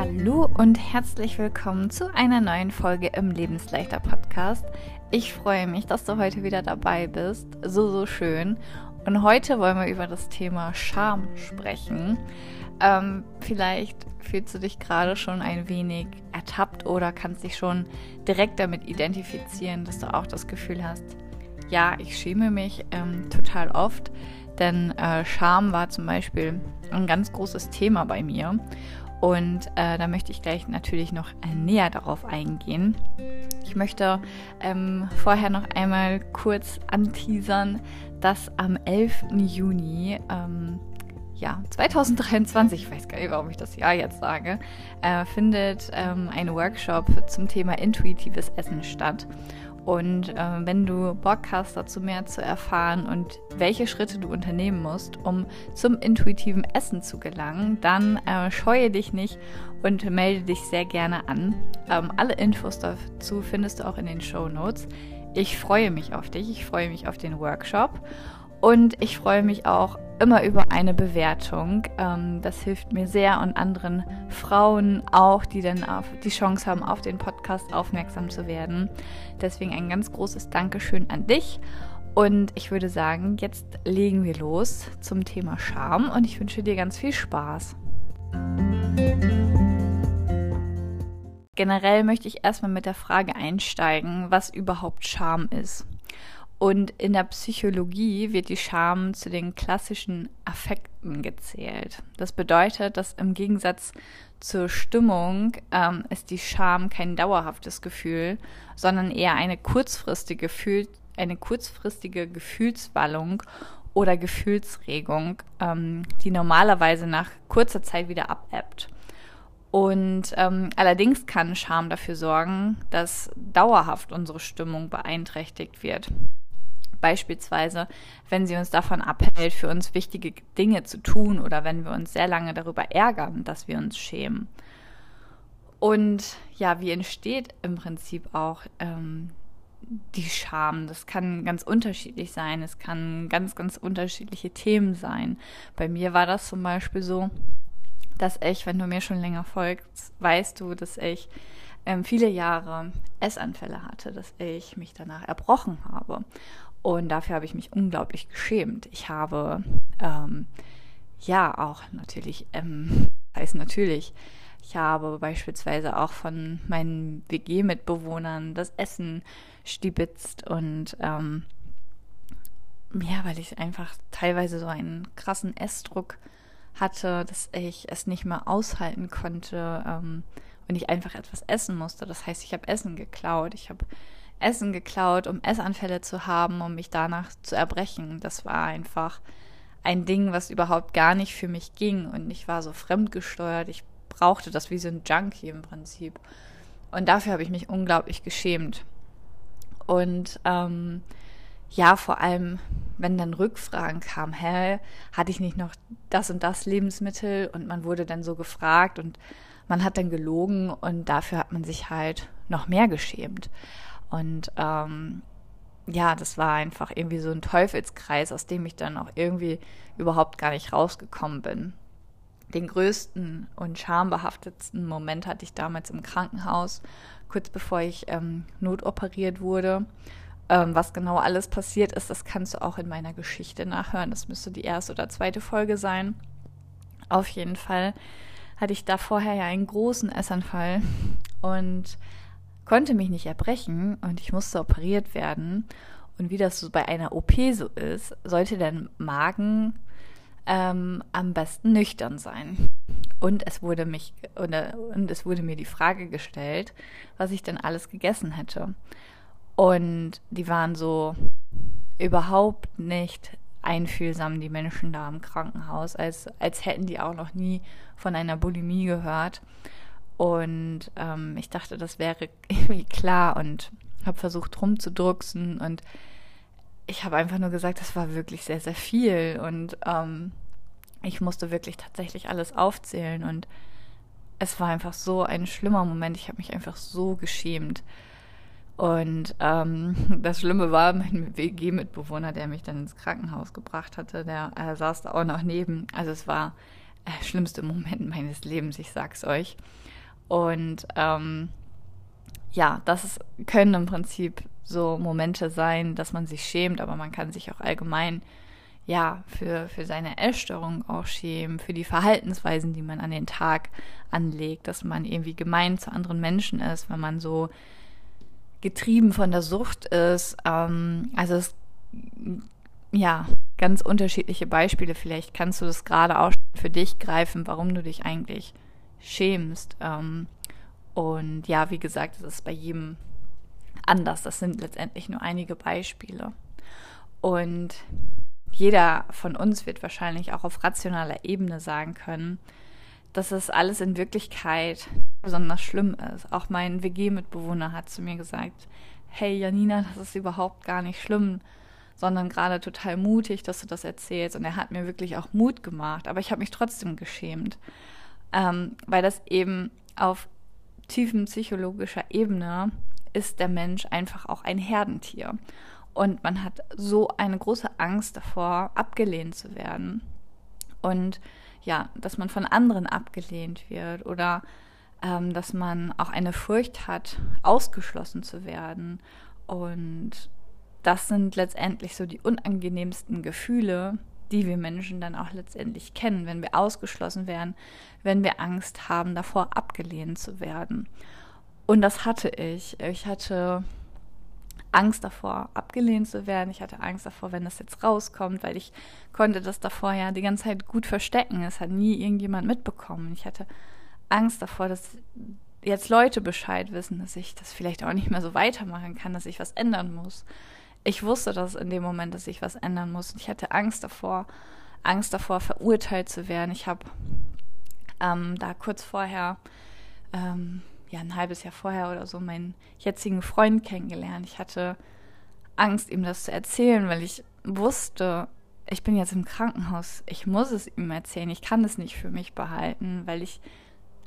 Hallo und herzlich willkommen zu einer neuen Folge im Lebensleichter Podcast. Ich freue mich, dass du heute wieder dabei bist. So, so schön. Und heute wollen wir über das Thema Scham sprechen. Ähm, vielleicht fühlst du dich gerade schon ein wenig ertappt oder kannst dich schon direkt damit identifizieren, dass du auch das Gefühl hast, ja, ich schäme mich ähm, total oft, denn äh, Scham war zum Beispiel ein ganz großes Thema bei mir. Und äh, da möchte ich gleich natürlich noch äh, näher darauf eingehen. Ich möchte ähm, vorher noch einmal kurz anteasern, dass am 11. Juni, ähm, ja, 2023, ich weiß gar nicht, warum ich das Jahr jetzt sage, äh, findet ähm, ein Workshop zum Thema intuitives Essen statt. Und äh, wenn du Bock hast, dazu mehr zu erfahren und welche Schritte du unternehmen musst, um zum intuitiven Essen zu gelangen, dann äh, scheue dich nicht und melde dich sehr gerne an. Ähm, alle Infos dazu findest du auch in den Show Notes. Ich freue mich auf dich, ich freue mich auf den Workshop und ich freue mich auch immer über eine Bewertung. Ähm, das hilft mir sehr und anderen Frauen auch, die dann auf die Chance haben, auf den Podcast aufmerksam zu werden. Deswegen ein ganz großes Dankeschön an dich. Und ich würde sagen, jetzt legen wir los zum Thema Scham und ich wünsche dir ganz viel Spaß. Generell möchte ich erstmal mit der Frage einsteigen, was überhaupt Scham ist. Und in der Psychologie wird die Scham zu den klassischen Affekten gezählt. Das bedeutet, dass im Gegensatz zur Stimmung ähm, ist die Scham kein dauerhaftes Gefühl, sondern eher eine kurzfristige, Gefühl, eine kurzfristige Gefühlswallung oder Gefühlsregung, ähm, die normalerweise nach kurzer Zeit wieder abebbt. Und ähm, allerdings kann Scham dafür sorgen, dass dauerhaft unsere Stimmung beeinträchtigt wird. Beispielsweise, wenn sie uns davon abhält, für uns wichtige Dinge zu tun oder wenn wir uns sehr lange darüber ärgern, dass wir uns schämen. Und ja, wie entsteht im Prinzip auch ähm, die Scham? Das kann ganz unterschiedlich sein. Es kann ganz, ganz unterschiedliche Themen sein. Bei mir war das zum Beispiel so, dass ich, wenn du mir schon länger folgst, weißt du, dass ich ähm, viele Jahre Essanfälle hatte, dass ich mich danach erbrochen habe. Und dafür habe ich mich unglaublich geschämt. Ich habe ähm, ja auch natürlich, ähm, heißt natürlich, ich habe beispielsweise auch von meinen WG-Mitbewohnern das Essen stibitzt und ähm, ja, weil ich einfach teilweise so einen krassen Essdruck hatte, dass ich es nicht mehr aushalten konnte ähm, und ich einfach etwas essen musste. Das heißt, ich habe Essen geklaut, ich habe Essen geklaut, um Essanfälle zu haben, um mich danach zu erbrechen. Das war einfach ein Ding, was überhaupt gar nicht für mich ging. Und ich war so fremdgesteuert. Ich brauchte das wie so ein Junkie im Prinzip. Und dafür habe ich mich unglaublich geschämt. Und ähm, ja, vor allem, wenn dann Rückfragen kamen, hä, hatte ich nicht noch das und das Lebensmittel? Und man wurde dann so gefragt und man hat dann gelogen und dafür hat man sich halt noch mehr geschämt. Und ähm, ja, das war einfach irgendwie so ein Teufelskreis, aus dem ich dann auch irgendwie überhaupt gar nicht rausgekommen bin. Den größten und schambehaftetsten Moment hatte ich damals im Krankenhaus, kurz bevor ich ähm, notoperiert wurde. Ähm, was genau alles passiert ist, das kannst du auch in meiner Geschichte nachhören. Das müsste die erste oder zweite Folge sein. Auf jeden Fall hatte ich da vorher ja einen großen Essanfall und konnte mich nicht erbrechen und ich musste operiert werden. Und wie das so bei einer OP so ist, sollte der Magen ähm, am besten nüchtern sein. Und es wurde mich oder, und es wurde mir die Frage gestellt, was ich denn alles gegessen hätte. Und die waren so überhaupt nicht einfühlsam, die Menschen da im Krankenhaus, als, als hätten die auch noch nie von einer Bulimie gehört. Und ähm, ich dachte, das wäre irgendwie klar und habe versucht rumzudrucksen und ich habe einfach nur gesagt, das war wirklich sehr, sehr viel und ähm, ich musste wirklich tatsächlich alles aufzählen und es war einfach so ein schlimmer Moment. Ich habe mich einfach so geschämt. Und ähm, das Schlimme war, mein WG-Mitbewohner, der mich dann ins Krankenhaus gebracht hatte, der äh, saß da auch noch neben. Also es war äh, schlimmste Moment meines Lebens, ich sag's euch. Und ähm, ja, das ist, können im Prinzip so Momente sein, dass man sich schämt, aber man kann sich auch allgemein ja für, für seine Essstörung auch schämen, für die Verhaltensweisen, die man an den Tag anlegt, dass man irgendwie gemein zu anderen Menschen ist, wenn man so getrieben von der Sucht ist. Ähm, also es ja, ganz unterschiedliche Beispiele. Vielleicht kannst du das gerade auch für dich greifen, warum du dich eigentlich schämst. Ähm, und ja, wie gesagt, es ist bei jedem anders. Das sind letztendlich nur einige Beispiele. Und jeder von uns wird wahrscheinlich auch auf rationaler Ebene sagen können, dass es alles in Wirklichkeit besonders schlimm ist. Auch mein WG-Mitbewohner hat zu mir gesagt, hey Janina, das ist überhaupt gar nicht schlimm sondern gerade total mutig, dass du das erzählst. Und er hat mir wirklich auch Mut gemacht, aber ich habe mich trotzdem geschämt, ähm, weil das eben auf tiefen psychologischer Ebene ist der Mensch einfach auch ein Herdentier. Und man hat so eine große Angst davor, abgelehnt zu werden. Und ja, dass man von anderen abgelehnt wird oder ähm, dass man auch eine Furcht hat, ausgeschlossen zu werden. Und das sind letztendlich so die unangenehmsten Gefühle, die wir Menschen dann auch letztendlich kennen, wenn wir ausgeschlossen werden, wenn wir Angst haben, davor abgelehnt zu werden. Und das hatte ich. Ich hatte Angst davor, abgelehnt zu werden. Ich hatte Angst davor, wenn das jetzt rauskommt, weil ich konnte das davor ja die ganze Zeit gut verstecken. Es hat nie irgendjemand mitbekommen. Ich hatte Angst davor, dass jetzt Leute Bescheid wissen, dass ich das vielleicht auch nicht mehr so weitermachen kann, dass ich was ändern muss ich wusste das in dem Moment, dass ich was ändern muss. Ich hatte Angst davor, Angst davor, verurteilt zu werden. Ich habe ähm, da kurz vorher, ähm, ja, ein halbes Jahr vorher oder so, meinen jetzigen Freund kennengelernt. Ich hatte Angst, ihm das zu erzählen, weil ich wusste, ich bin jetzt im Krankenhaus. Ich muss es ihm erzählen. Ich kann es nicht für mich behalten, weil ich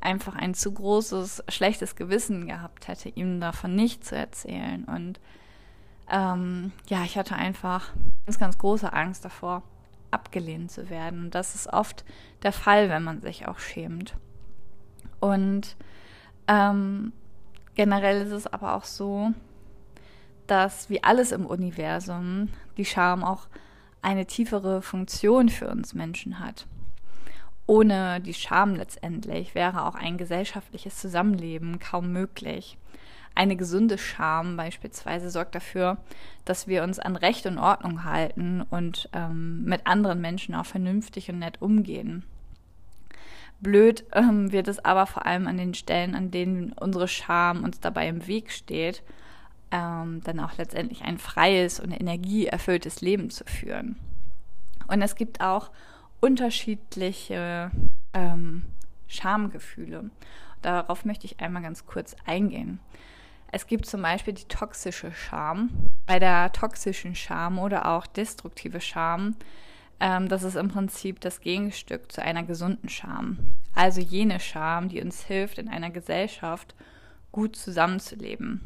einfach ein zu großes, schlechtes Gewissen gehabt hätte, ihm davon nicht zu erzählen. Und ähm, ja, ich hatte einfach ganz, ganz große Angst davor, abgelehnt zu werden. Und das ist oft der Fall, wenn man sich auch schämt. Und ähm, generell ist es aber auch so, dass wie alles im Universum die Scham auch eine tiefere Funktion für uns Menschen hat. Ohne die Scham letztendlich wäre auch ein gesellschaftliches Zusammenleben kaum möglich. Eine gesunde Scham beispielsweise sorgt dafür, dass wir uns an Recht und Ordnung halten und ähm, mit anderen Menschen auch vernünftig und nett umgehen. Blöd ähm, wird es aber vor allem an den Stellen, an denen unsere Scham uns dabei im Weg steht, ähm, dann auch letztendlich ein freies und energieerfülltes Leben zu führen. Und es gibt auch unterschiedliche ähm, Schamgefühle. Darauf möchte ich einmal ganz kurz eingehen. Es gibt zum Beispiel die toxische Scham. Bei der toxischen Scham oder auch destruktive Scham, ähm, das ist im Prinzip das Gegenstück zu einer gesunden Scham. Also jene Scham, die uns hilft, in einer Gesellschaft gut zusammenzuleben.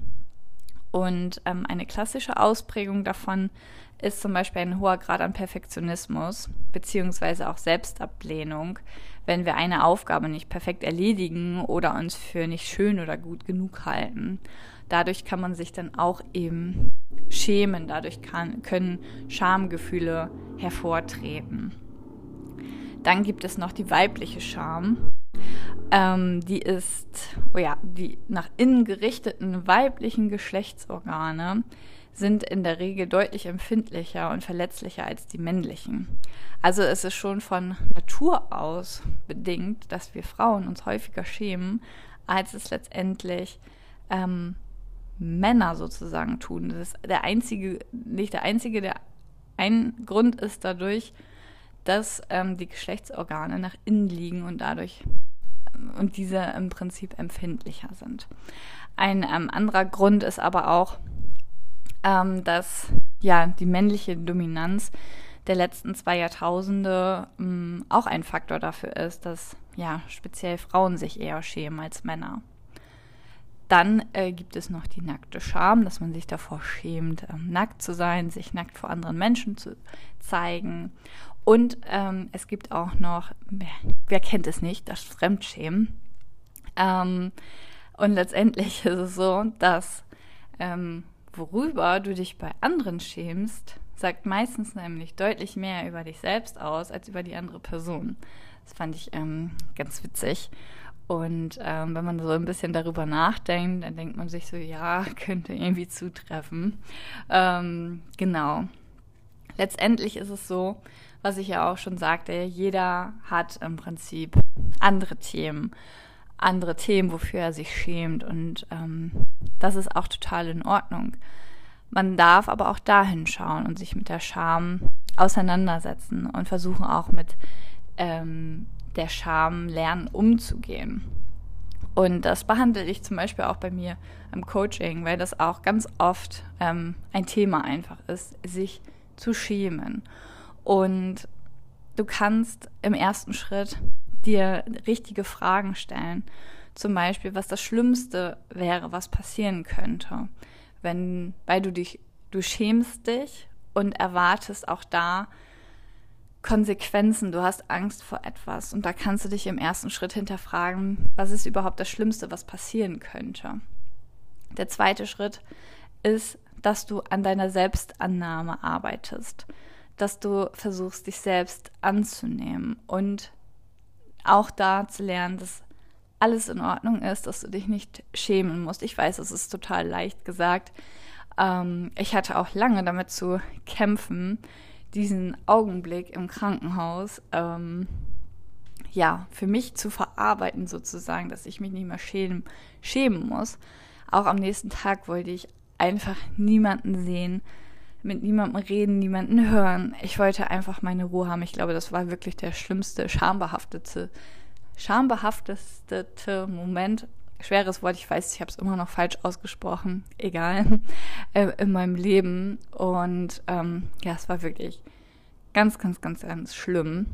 Und ähm, eine klassische Ausprägung davon ist zum Beispiel ein hoher Grad an Perfektionismus beziehungsweise auch Selbstablehnung, wenn wir eine Aufgabe nicht perfekt erledigen oder uns für nicht schön oder gut genug halten. Dadurch kann man sich dann auch eben schämen, dadurch kann, können Schamgefühle hervortreten. Dann gibt es noch die weibliche Scham. Ähm, die ist, oh ja, die nach innen gerichteten weiblichen Geschlechtsorgane sind in der Regel deutlich empfindlicher und verletzlicher als die männlichen. Also es ist schon von Natur aus bedingt, dass wir Frauen uns häufiger schämen, als es letztendlich ähm, Männer sozusagen tun. Das ist der einzige, nicht der einzige, der ein Grund ist dadurch, dass ähm, die Geschlechtsorgane nach innen liegen und dadurch und diese im Prinzip empfindlicher sind. Ein ähm, anderer Grund ist aber auch, ähm, dass ja die männliche Dominanz der letzten zwei Jahrtausende ähm, auch ein Faktor dafür ist, dass ja speziell Frauen sich eher schämen als Männer. Dann äh, gibt es noch die nackte Scham, dass man sich davor schämt, ähm, nackt zu sein, sich nackt vor anderen Menschen zu zeigen. Und ähm, es gibt auch noch, wer, kennt es nicht, das Fremdschämen. Ähm, und letztendlich ist es so, dass ähm, worüber du dich bei anderen schämst, sagt meistens nämlich deutlich mehr über dich selbst aus als über die andere Person. Das fand ich ähm, ganz witzig. Und ähm, wenn man so ein bisschen darüber nachdenkt, dann denkt man sich so, ja, könnte irgendwie zutreffen. Ähm, genau. Letztendlich ist es so, was ich ja auch schon sagte, jeder hat im Prinzip andere Themen, andere Themen, wofür er sich schämt. Und ähm, das ist auch total in Ordnung. Man darf aber auch dahin schauen und sich mit der Scham auseinandersetzen und versuchen auch mit ähm, der Scham lernen umzugehen. Und das behandle ich zum Beispiel auch bei mir im Coaching, weil das auch ganz oft ähm, ein Thema einfach ist, sich zu schämen. Und du kannst im ersten Schritt dir richtige Fragen stellen. Zum Beispiel, was das Schlimmste wäre, was passieren könnte. Wenn, weil du dich, du schämst dich und erwartest auch da Konsequenzen, du hast Angst vor etwas und da kannst du dich im ersten Schritt hinterfragen, was ist überhaupt das Schlimmste, was passieren könnte. Der zweite Schritt ist, dass du an deiner Selbstannahme arbeitest, dass du versuchst, dich selbst anzunehmen und auch da zu lernen, dass alles in Ordnung ist, dass du dich nicht schämen musst. Ich weiß, es ist total leicht gesagt. Ähm, ich hatte auch lange damit zu kämpfen, diesen Augenblick im Krankenhaus, ähm, ja, für mich zu verarbeiten sozusagen, dass ich mich nicht mehr schämen, schämen muss. Auch am nächsten Tag wollte ich einfach niemanden sehen, mit niemandem reden, niemanden hören. Ich wollte einfach meine Ruhe haben. Ich glaube, das war wirklich der schlimmste, schambehaftete, schambehafteste Moment. Schweres Wort, ich weiß, ich habe es immer noch falsch ausgesprochen. Egal. Äh, in meinem Leben. Und ähm, ja, es war wirklich ganz, ganz, ganz, ganz schlimm.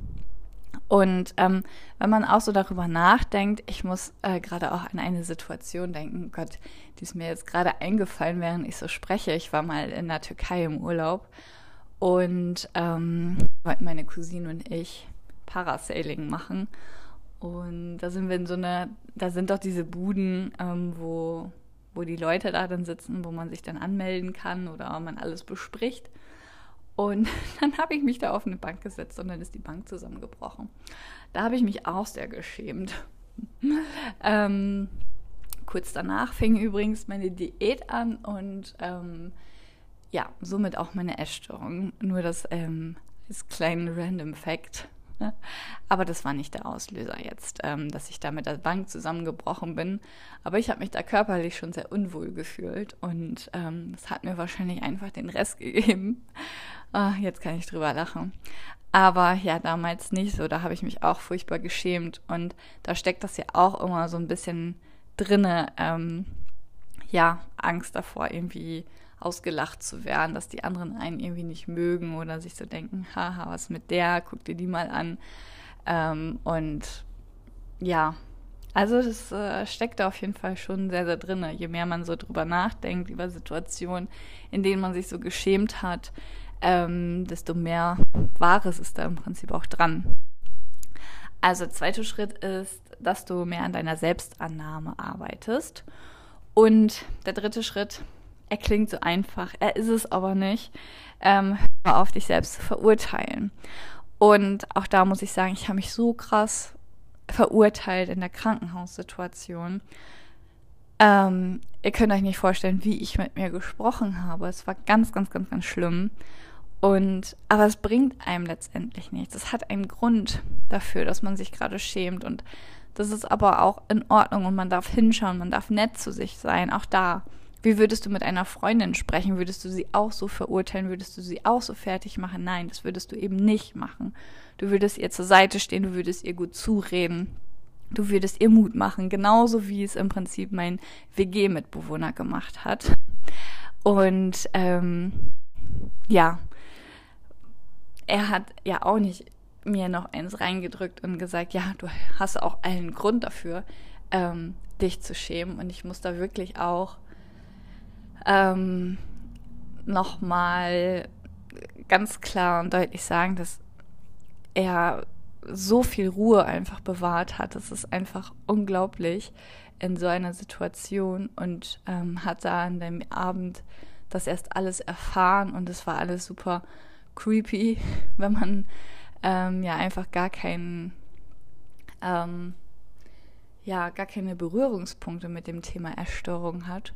Und ähm, wenn man auch so darüber nachdenkt, ich muss äh, gerade auch an eine Situation denken, Gott, die ist mir jetzt gerade eingefallen, während ich so spreche. Ich war mal in der Türkei im Urlaub und ähm, wollten meine Cousine und ich Parasailing machen. Und da sind wir in so einer, da sind doch diese Buden, ähm, wo, wo die Leute da dann sitzen, wo man sich dann anmelden kann oder man alles bespricht. Und dann habe ich mich da auf eine Bank gesetzt und dann ist die Bank zusammengebrochen. Da habe ich mich auch sehr geschämt. ähm, kurz danach fing übrigens meine Diät an und ähm, ja, somit auch meine Essstörung. Nur das ähm, ist kleinen Random Fact. Aber das war nicht der Auslöser jetzt, ähm, dass ich da mit der Bank zusammengebrochen bin. Aber ich habe mich da körperlich schon sehr unwohl gefühlt und ähm, das hat mir wahrscheinlich einfach den Rest gegeben. Ah, jetzt kann ich drüber lachen. Aber ja, damals nicht so. Da habe ich mich auch furchtbar geschämt. Und da steckt das ja auch immer so ein bisschen drinne, ähm, ja, Angst davor, irgendwie ausgelacht zu werden, dass die anderen einen irgendwie nicht mögen oder sich so denken, haha, was mit der, guck dir die mal an. Ähm, und ja, also das äh, steckt da auf jeden Fall schon sehr, sehr drin. Je mehr man so drüber nachdenkt, über Situationen, in denen man sich so geschämt hat, ähm, desto mehr Wahres ist da im Prinzip auch dran. Also zweiter Schritt ist, dass du mehr an deiner Selbstannahme arbeitest. Und der dritte Schritt, er klingt so einfach, er ist es aber nicht, ähm, hör auf dich selbst zu verurteilen. Und auch da muss ich sagen, ich habe mich so krass verurteilt in der Krankenhaussituation. Ähm, ihr könnt euch nicht vorstellen, wie ich mit mir gesprochen habe. Es war ganz, ganz, ganz, ganz schlimm. Und, aber es bringt einem letztendlich nichts. Es hat einen Grund dafür, dass man sich gerade schämt. Und das ist aber auch in Ordnung und man darf hinschauen, man darf nett zu sich sein, auch da. Wie würdest du mit einer Freundin sprechen? Würdest du sie auch so verurteilen? Würdest du sie auch so fertig machen? Nein, das würdest du eben nicht machen. Du würdest ihr zur Seite stehen, du würdest ihr gut zureden. Du würdest ihr Mut machen, genauso wie es im Prinzip mein WG-Mitbewohner gemacht hat. Und ähm, ja, er hat ja auch nicht mir noch eins reingedrückt und gesagt, ja, du hast auch einen Grund dafür, ähm, dich zu schämen. Und ich muss da wirklich auch ähm, nochmal ganz klar und deutlich sagen, dass er so viel Ruhe einfach bewahrt hat. Das ist einfach unglaublich in so einer Situation und ähm, hat da an dem Abend das erst alles erfahren und es war alles super creepy, wenn man ähm, ja einfach gar keinen ähm, ja gar keine Berührungspunkte mit dem Thema Erstörung hat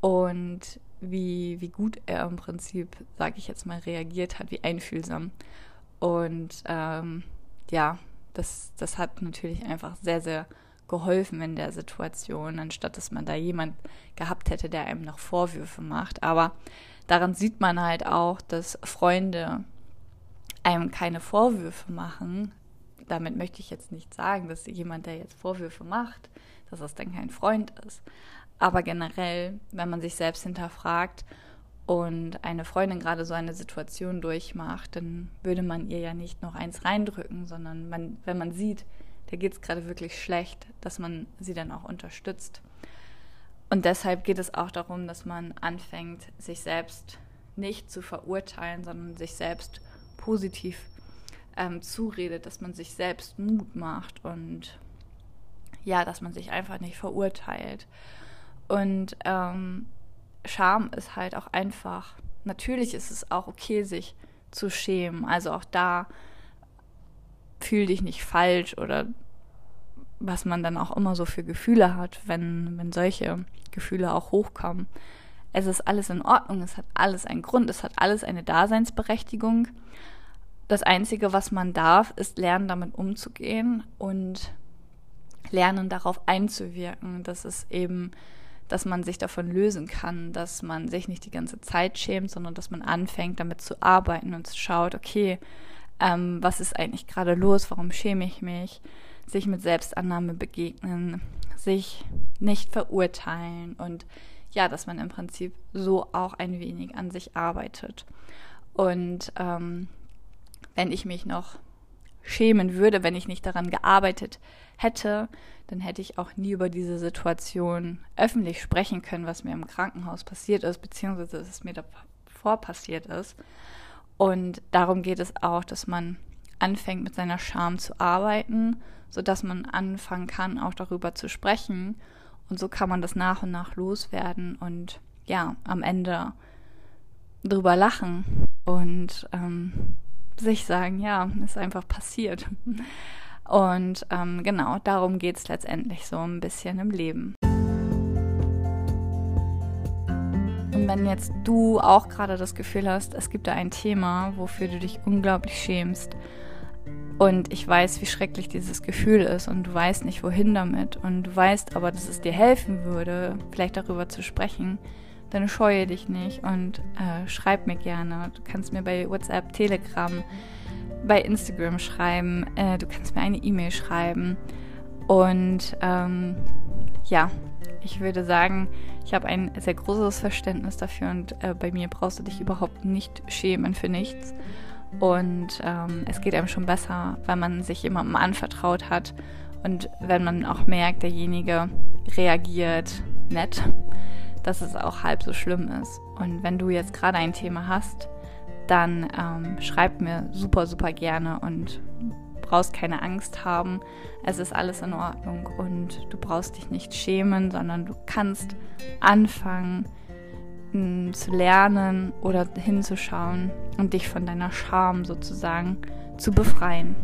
und wie, wie gut er im Prinzip, sage ich jetzt mal, reagiert hat, wie einfühlsam. Und ähm, ja, das, das hat natürlich einfach sehr, sehr geholfen in der Situation, anstatt dass man da jemand gehabt hätte, der einem noch Vorwürfe macht. Aber daran sieht man halt auch, dass Freunde einem keine Vorwürfe machen. Damit möchte ich jetzt nicht sagen, dass jemand, der jetzt Vorwürfe macht, dass das dann kein Freund ist. Aber generell, wenn man sich selbst hinterfragt und eine Freundin gerade so eine Situation durchmacht, dann würde man ihr ja nicht noch eins reindrücken, sondern man, wenn man sieht, der geht es gerade wirklich schlecht, dass man sie dann auch unterstützt. Und deshalb geht es auch darum, dass man anfängt, sich selbst nicht zu verurteilen, sondern sich selbst positiv ähm, zuredet, dass man sich selbst Mut macht und ja, dass man sich einfach nicht verurteilt. Und ähm, Scham ist halt auch einfach, natürlich ist es auch okay, sich zu schämen. Also auch da fühl dich nicht falsch oder was man dann auch immer so für Gefühle hat, wenn, wenn solche Gefühle auch hochkommen. Es ist alles in Ordnung, es hat alles einen Grund, es hat alles eine Daseinsberechtigung. Das Einzige, was man darf, ist lernen, damit umzugehen und lernen, darauf einzuwirken, dass es eben dass man sich davon lösen kann, dass man sich nicht die ganze Zeit schämt, sondern dass man anfängt, damit zu arbeiten und schaut, okay, ähm, was ist eigentlich gerade los, warum schäme ich mich, sich mit Selbstannahme begegnen, sich nicht verurteilen und ja, dass man im Prinzip so auch ein wenig an sich arbeitet. Und ähm, wenn ich mich noch schämen würde, wenn ich nicht daran gearbeitet hätte, dann hätte ich auch nie über diese Situation öffentlich sprechen können, was mir im Krankenhaus passiert ist, beziehungsweise was mir davor passiert ist. Und darum geht es auch, dass man anfängt, mit seiner Scham zu arbeiten, sodass man anfangen kann, auch darüber zu sprechen. Und so kann man das nach und nach loswerden und ja, am Ende drüber lachen und ähm, sich sagen, ja, ist einfach passiert. Und ähm, genau, darum geht es letztendlich so ein bisschen im Leben. Und wenn jetzt du auch gerade das Gefühl hast, es gibt da ein Thema, wofür du dich unglaublich schämst, und ich weiß, wie schrecklich dieses Gefühl ist und du weißt nicht, wohin damit und du weißt aber, dass es dir helfen würde, vielleicht darüber zu sprechen, dann scheue dich nicht und äh, schreib mir gerne. Du kannst mir bei WhatsApp, Telegram, bei Instagram schreiben, äh, du kannst mir eine E-Mail schreiben. Und ähm, ja, ich würde sagen, ich habe ein sehr großes Verständnis dafür und äh, bei mir brauchst du dich überhaupt nicht schämen für nichts. Und ähm, es geht einem schon besser, wenn man sich jemandem anvertraut hat und wenn man auch merkt, derjenige reagiert nett, dass es auch halb so schlimm ist. Und wenn du jetzt gerade ein Thema hast, dann ähm, schreib mir super, super gerne und brauchst keine Angst haben. Es ist alles in Ordnung und du brauchst dich nicht schämen, sondern du kannst anfangen hm, zu lernen oder hinzuschauen und dich von deiner Scham sozusagen zu befreien.